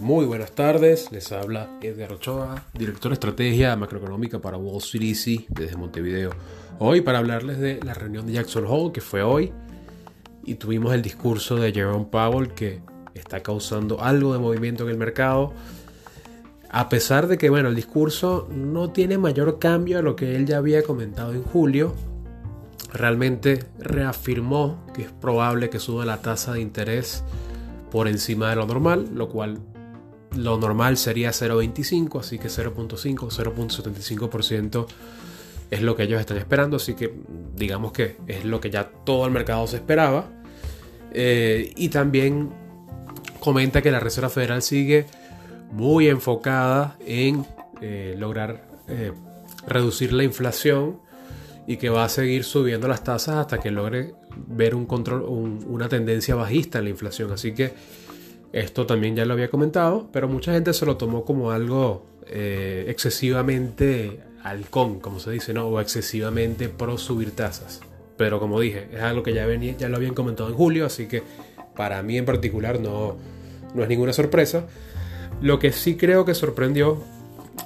Muy buenas tardes, les habla Edgar Ochoa, director de estrategia macroeconómica para Wall Street Easy desde Montevideo. Hoy para hablarles de la reunión de Jackson Hole que fue hoy y tuvimos el discurso de Jerome Powell que está causando algo de movimiento en el mercado. A pesar de que bueno, el discurso no tiene mayor cambio a lo que él ya había comentado en julio, realmente reafirmó que es probable que suba la tasa de interés por encima de lo normal, lo cual lo normal sería 0.25, así que 0.5, 0.75% es lo que ellos están esperando, así que digamos que es lo que ya todo el mercado se esperaba. Eh, y también comenta que la Reserva Federal sigue muy enfocada en eh, lograr eh, reducir la inflación y que va a seguir subiendo las tasas hasta que logre ver un control, una tendencia bajista en la inflación. Así que esto también ya lo había comentado, pero mucha gente se lo tomó como algo eh, excesivamente halcón, como se dice, ¿no? O excesivamente pro subir tasas. Pero como dije, es algo que ya, venía, ya lo habían comentado en julio, así que para mí en particular no, no es ninguna sorpresa. Lo que sí creo que sorprendió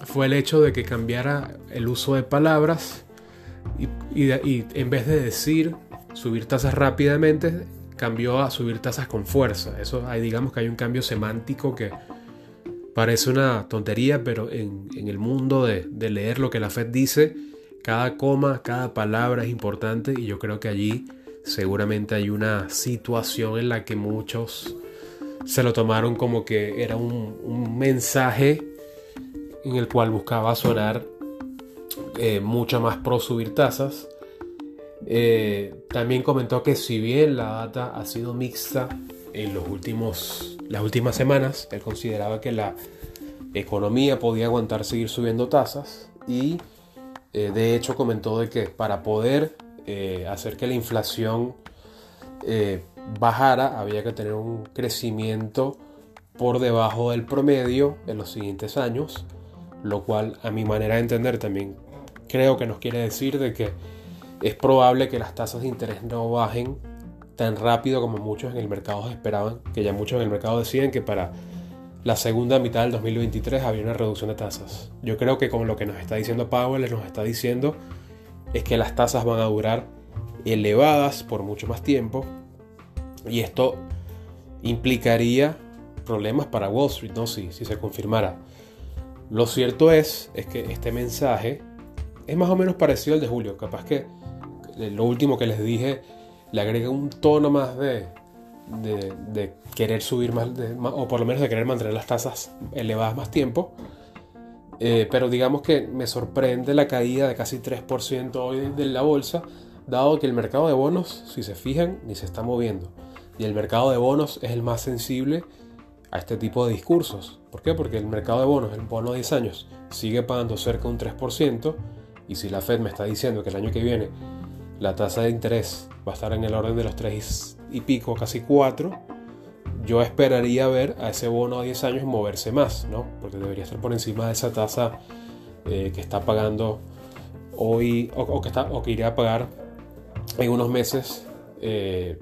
fue el hecho de que cambiara el uso de palabras y, en vez de decir subir tasas rápidamente, cambió a subir tasas con fuerza. Eso hay, digamos que hay un cambio semántico que parece una tontería, pero en, el mundo de, leer lo que la Fed dice, cada coma, cada palabra es importante y yo creo que allí seguramente hay una situación en la que muchos se lo tomaron como que era un, mensaje en el cual buscaba sonar eh, mucho más pro subir tasas. Eh, también comentó que si bien la data ha sido mixta en los últimos, las últimas semanas, él consideraba que la economía podía aguantar seguir subiendo tasas y eh, de hecho comentó de que para poder eh, hacer que la inflación bajara había que tener un crecimiento por debajo del promedio en los siguientes años, lo cual a mi manera de entender también creo que nos quiere decir de que es probable que las tasas de interés no bajen tan rápido como muchos en el mercado esperaban, que ya muchos en el mercado decían que para la segunda mitad del 2023 había una reducción de tasas. Yo creo que con lo que nos está diciendo Powell, nos está diciendo es que las tasas van a durar elevadas por mucho más tiempo y esto implicaría problemas para Wall Street, ¿no? Si, si se confirmara. Lo cierto es, es que este mensaje es más o menos parecido al de Julio, capaz que lo último que les dije le agrega un tono más de, de, querer subir más, o por lo menos de querer mantener las tasas elevadas más tiempo. Eh, pero digamos que me sorprende la caída de casi 3% hoy de la bolsa, dado que el mercado de bonos, si se fijan, ni se está moviendo. Y el mercado de bonos es el más sensible a este tipo de discursos. ¿Por qué? Porque el mercado de bonos, el bono de 10 años, sigue pagando cerca de un 3%. Y si la Fed me está diciendo que el año que viene la tasa de interés va a estar en el orden de los 3 y pico, casi 4, yo esperaría ver a ese bono a 10 años moverse más, ¿no? Porque debería estar por encima de esa tasa eh, que está pagando hoy o, que está, o que iría a pagar en unos meses eh,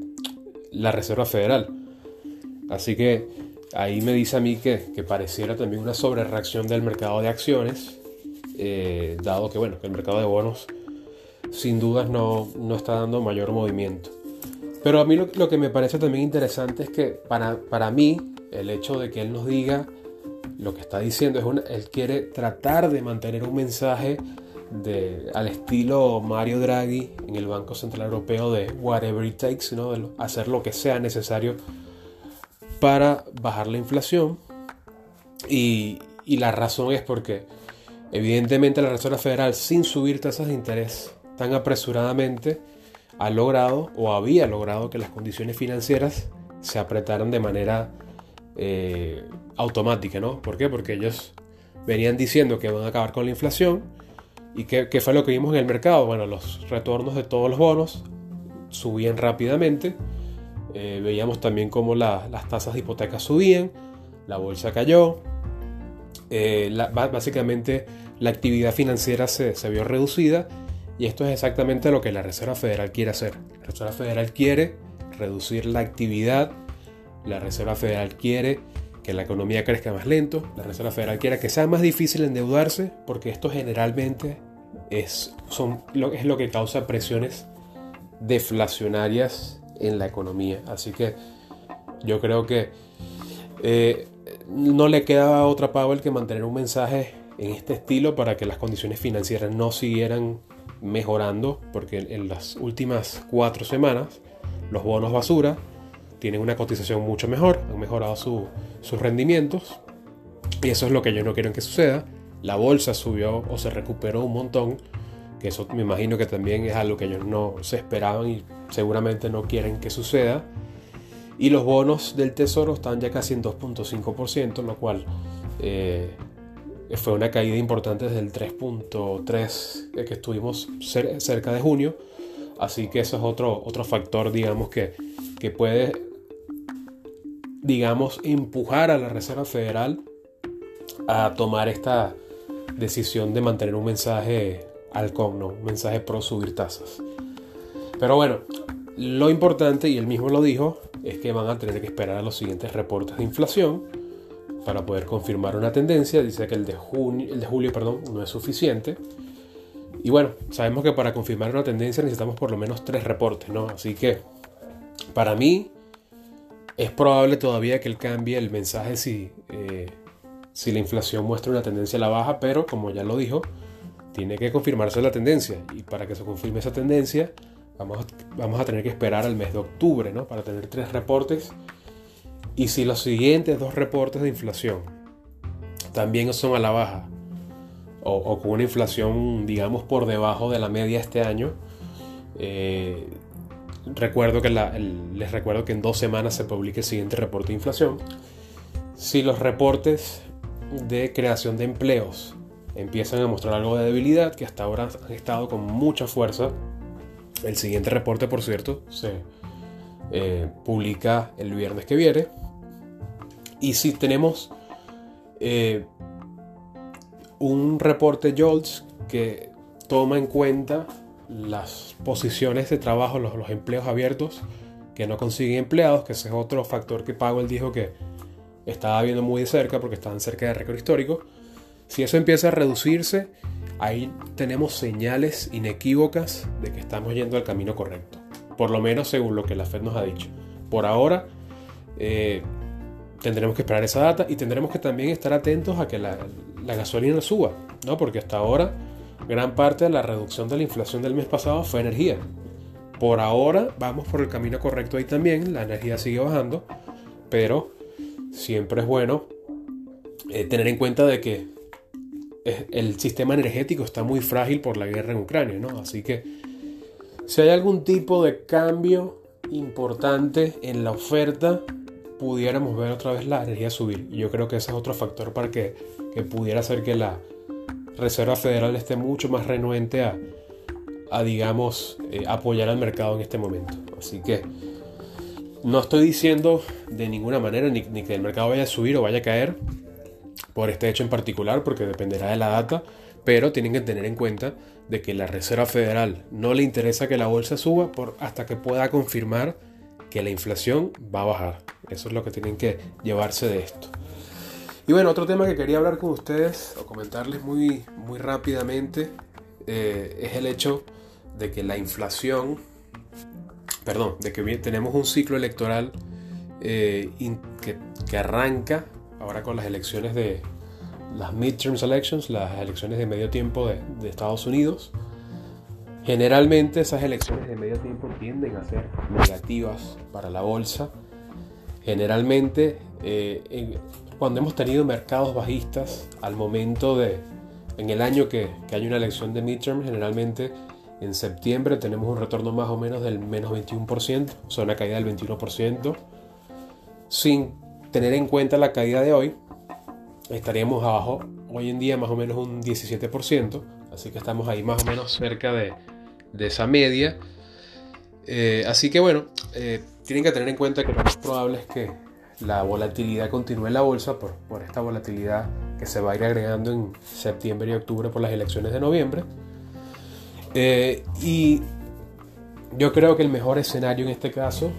la Reserva Federal. Así que ahí me dice a mí que, pareciera también una sobrereacción del mercado de acciones, eh, dado que bueno, que el mercado de bonos sin dudas no, está dando mayor movimiento. Pero a mí lo, que me parece también interesante es que para, para mí el hecho de que él nos diga lo que está diciendo es una, él quiere tratar de mantener un mensaje de, al estilo Mario Draghi en el Banco Central Europeo de whatever it takes, ¿no? de hacer lo que sea necesario para bajar la inflación. Y, y la razón es porque evidentemente la Reserva Federal sin subir tasas de interés tan apresuradamente ha logrado o había logrado que las condiciones financieras se apretaran de manera eh, automática, ¿no? ¿Por qué? Porque ellos venían diciendo que van a acabar con la inflación y ¿qué, fue lo que vimos en el mercado? Bueno, los retornos de todos los bonos subían rápidamente, eh, veíamos también cómo las tasas de hipoteca subían, la bolsa cayó, eh, básicamente la actividad financiera se, vio reducida Y esto es exactamente lo que la Reserva Federal quiere hacer. La Reserva Federal quiere reducir la actividad, la Reserva Federal quiere que la economía crezca más lento, la Reserva Federal quiere que sea más difícil endeudarse, porque esto generalmente es, lo, es lo que causa presiones deflacionarias en la economía. Así que yo creo que eh, no le queda otra Powell que mantener un mensaje en este estilo para que las condiciones financieras no siguieran mejorando, porque en las últimas cuatro semanas los bonos basura tienen una cotización mucho mejor, han mejorado sus rendimientos y eso es lo que yo no quiero que suceda. La bolsa subió o se recuperó un montón, que eso me imagino que también es algo que ellos no se esperaban y seguramente no quieren que suceda. Y los bonos del tesoro están ya casi en 2.5%, lo cual eh, fue una caída importante desde el 3.3 eh, que estuvimos cerca de junio. Así que eso es otro, otro factor, digamos, que, que puede, digamos, empujar a la Reserva Federal a tomar esta decisión de mantener un mensaje halcón, ¿no? un mensaje pro subir tasas. Pero bueno, lo importante, y él mismo lo dijo, es que van a tener que esperar a los siguientes reportes de inflación para poder confirmar una tendencia. Dice que el de, junio, el de julio perdón, no es suficiente. Y bueno, sabemos que para confirmar una tendencia necesitamos por lo menos tres reportes, ¿no? Así que para mí es probable todavía que él cambie el mensaje si, eh, si la inflación muestra una tendencia a la baja, pero como ya lo dijo, tiene que confirmarse la tendencia. Y para que se confirme esa tendencia, vamos a, vamos a tener que esperar al mes de octubre, ¿no? Para tener tres reportes y si los siguientes dos reportes de inflación también son a la baja o, con una inflación, digamos, por debajo de la media este año, eh, recuerdo que les recuerdo que en dos semanas se publique el siguiente reporte de inflación. Si los reportes de creación de empleos empiezan a mostrar algo de debilidad, que hasta ahora han estado con mucha fuerza, el siguiente reporte, por cierto, se eh, publica el viernes que viene. Y si tenemos eh, un reporte JOLTS que toma en cuenta las posiciones de trabajo, los, empleos abiertos que no consiguen empleados, que ese es otro factor que Powell dijo que estaba viendo muy de cerca porque estaban cerca del récord histórico. Si eso empieza a reducirse, ahí tenemos señales inequívocas de que estamos yendo al camino correcto. Por lo menos según lo que la Fed nos ha dicho. Por ahora, eh, tendremos que esperar esa data y tendremos que también estar atentos a que la, gasolina suba, ¿no? Porque hasta ahora gran parte de la reducción de la inflación del mes pasado fue energía. Por ahora vamos por el camino correcto ahí también, la energía sigue bajando, pero siempre es bueno eh, tener en cuenta de que el sistema energético está muy frágil por la guerra en Ucrania, ¿no? Así que si hay algún tipo de cambio importante en la oferta, pudiéramos ver otra vez la energía subir. Y yo creo que ese es otro factor para que, pudiera hacer que la Reserva Federal esté mucho más renuente a, a digamos, eh, apoyar al mercado en este momento. Así que no estoy diciendo de ninguna manera ni, que el mercado vaya a subir o vaya a caer por este hecho en particular, porque dependerá de la data, pero tienen que tener en cuenta de que la Reserva Federal no le interesa que la bolsa suba por, hasta que pueda confirmar que la inflación va a bajar. Eso es lo que tienen que llevarse de esto. Y bueno, otro tema que quería hablar con ustedes o comentarles muy, muy rápidamente eh, es el hecho de que la inflación, perdón, de que tenemos un ciclo electoral eh, que, arranca ahora con las elecciones de las midterms elections, las elecciones de medio tiempo de, de Estados Unidos. Generalmente esas elecciones de medio tiempo tienden a ser negativas para la bolsa Generalmente, eh, cuando hemos tenido mercados bajistas, al momento de, en el año que, hay una elección de midterm, generalmente en septiembre tenemos un retorno más o menos del menos 21%, o sea, una caída del 21%. Sin tener en cuenta la caída de hoy, estaríamos abajo hoy en día más o menos un 17%, así que estamos ahí más o menos cerca de, esa media. Eh, así que bueno, eh, tienen que tener en cuenta que lo más probable es que la volatilidad continúe en la bolsa por, por esta volatilidad que se va a ir agregando en septiembre y octubre por las elecciones de noviembre. Eh, y yo creo que el mejor escenario en este caso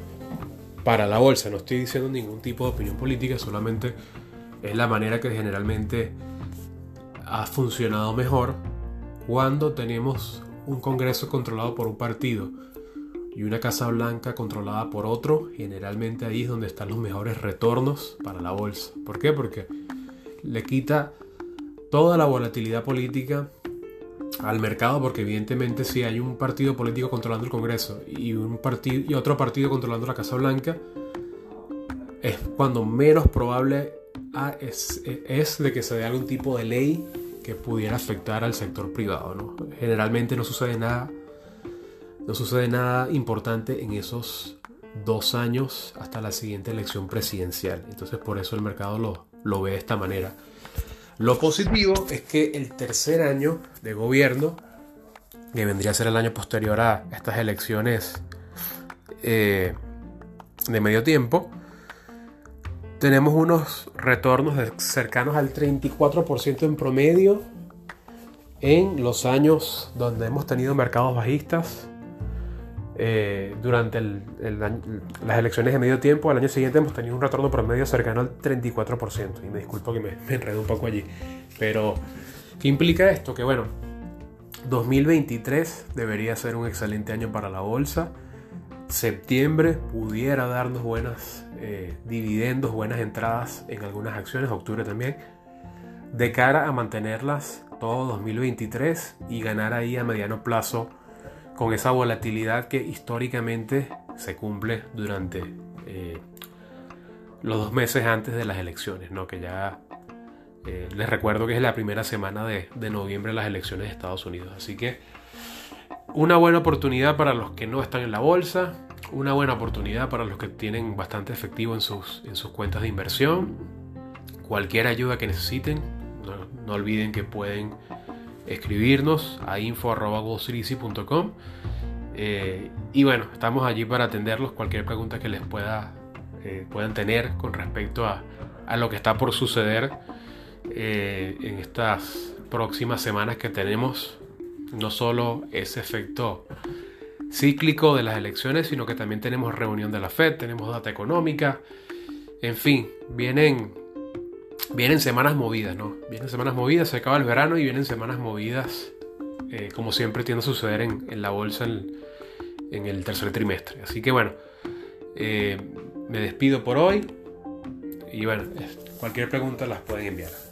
para la bolsa, no estoy diciendo ningún tipo de opinión política, solamente es la manera que generalmente ha funcionado mejor cuando tenemos un Congreso controlado por un partido y una Casa Blanca controlada por otro, generalmente ahí es donde están los mejores retornos para la bolsa. ¿Por qué? Porque le quita toda la volatilidad política al mercado porque evidentemente si hay un partido político controlando el Congreso y un partido y otro partido controlando la Casa Blanca es cuando menos probable es, de que se dé algún tipo de ley que pudiera afectar al sector privado. Generalmente no sucede nada, no sucede nada importante en esos dos años hasta la siguiente elección presidencial. Entonces por eso el mercado lo, lo ve de esta manera. Lo positivo es que el tercer año de gobierno, que vendría a ser el año posterior a estas elecciones eh, de medio tiempo, tenemos unos retornos cercanos al 34% en promedio en los años donde hemos tenido mercados bajistas. Eh, durante las elecciones de medio tiempo, al año siguiente hemos tenido un retorno promedio cercano al 34%. Y me disculpo que me, me enredo un poco allí. Pero, ¿qué implica esto? Que bueno, 2023 debería ser un excelente año para la bolsa. Septiembre pudiera darnos buenas eh, dividendos, buenas entradas en algunas acciones, octubre también, de cara a mantenerlas todo 2023 y ganar ahí a mediano plazo con esa volatilidad que históricamente se cumple durante eh, los dos meses antes de las elecciones, ¿no? que ya eh, les recuerdo que es la primera semana de, de noviembre las elecciones de Estados Unidos. Así que una buena oportunidad para los que no están en la bolsa, una buena oportunidad para los que tienen bastante efectivo en sus, en sus cuentas de inversión. Cualquier ayuda que necesiten, no, olviden que pueden escribirnos a info.com eh, y bueno, estamos allí para atenderlos. Cualquier pregunta que les pueda, eh, puedan tener con respecto a, a, lo que está por suceder eh, en estas próximas semanas que tenemos, no solo ese efecto cíclico de las elecciones, sino que también tenemos reunión de la Fed, tenemos data económica, en fin, vienen, vienen semanas movidas, ¿no? Vienen semanas movidas, se acaba el verano y vienen semanas movidas, eh, como siempre tiende a suceder en, la bolsa en, el tercer trimestre. Así que bueno, eh, me despido por hoy y bueno, cualquier pregunta las pueden enviar.